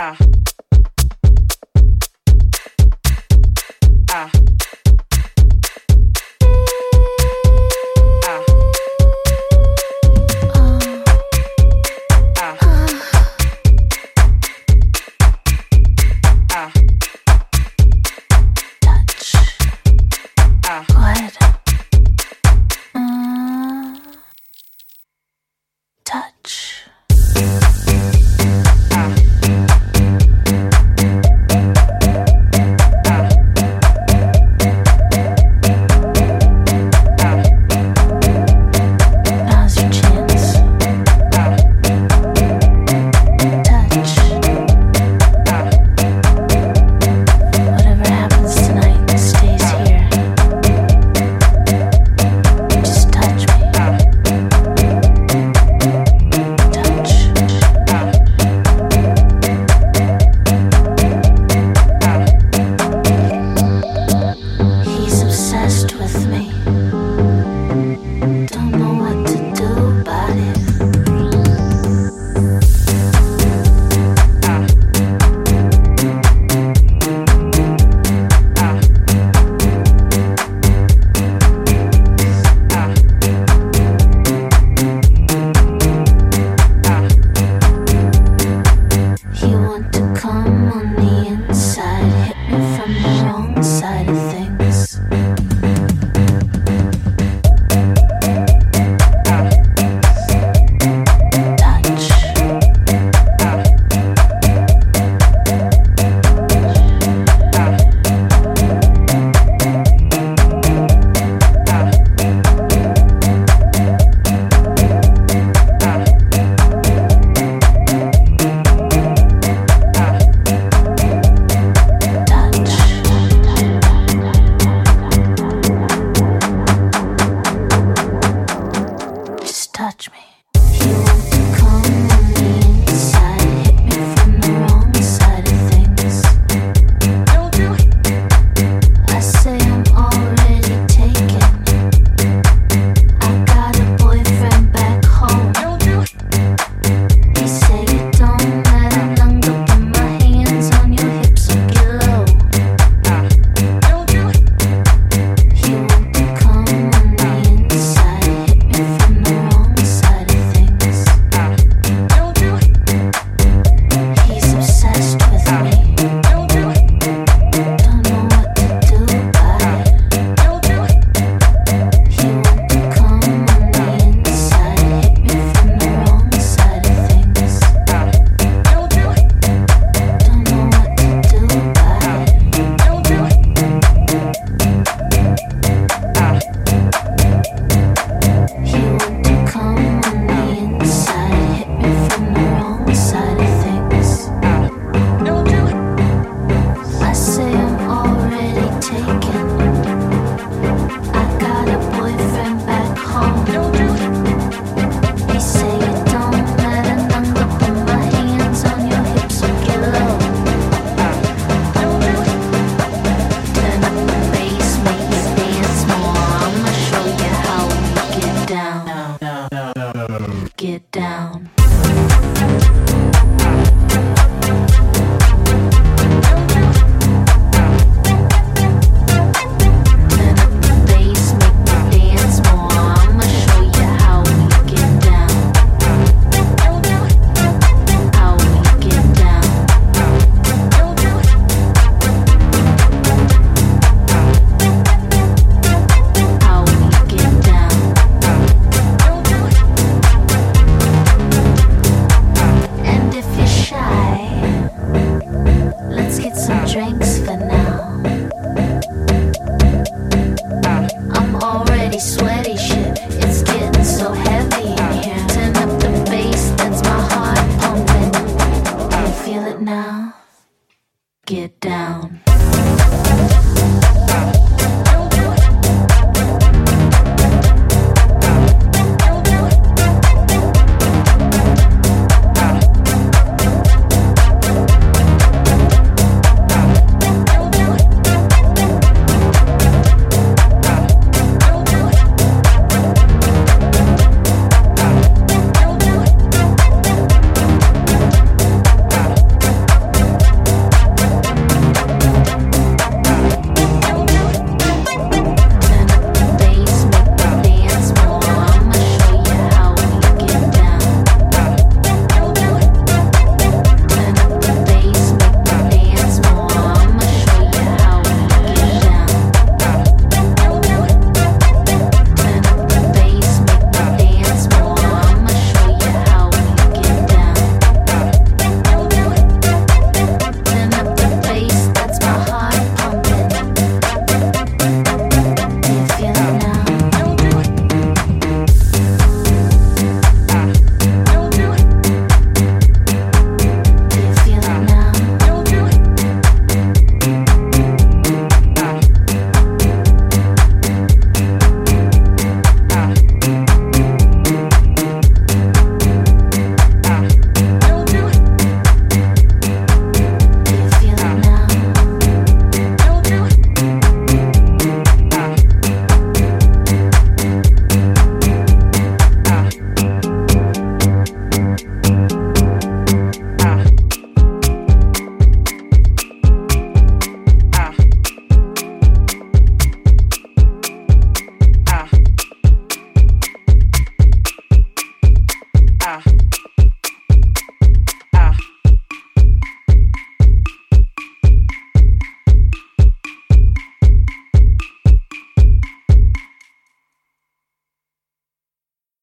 get down.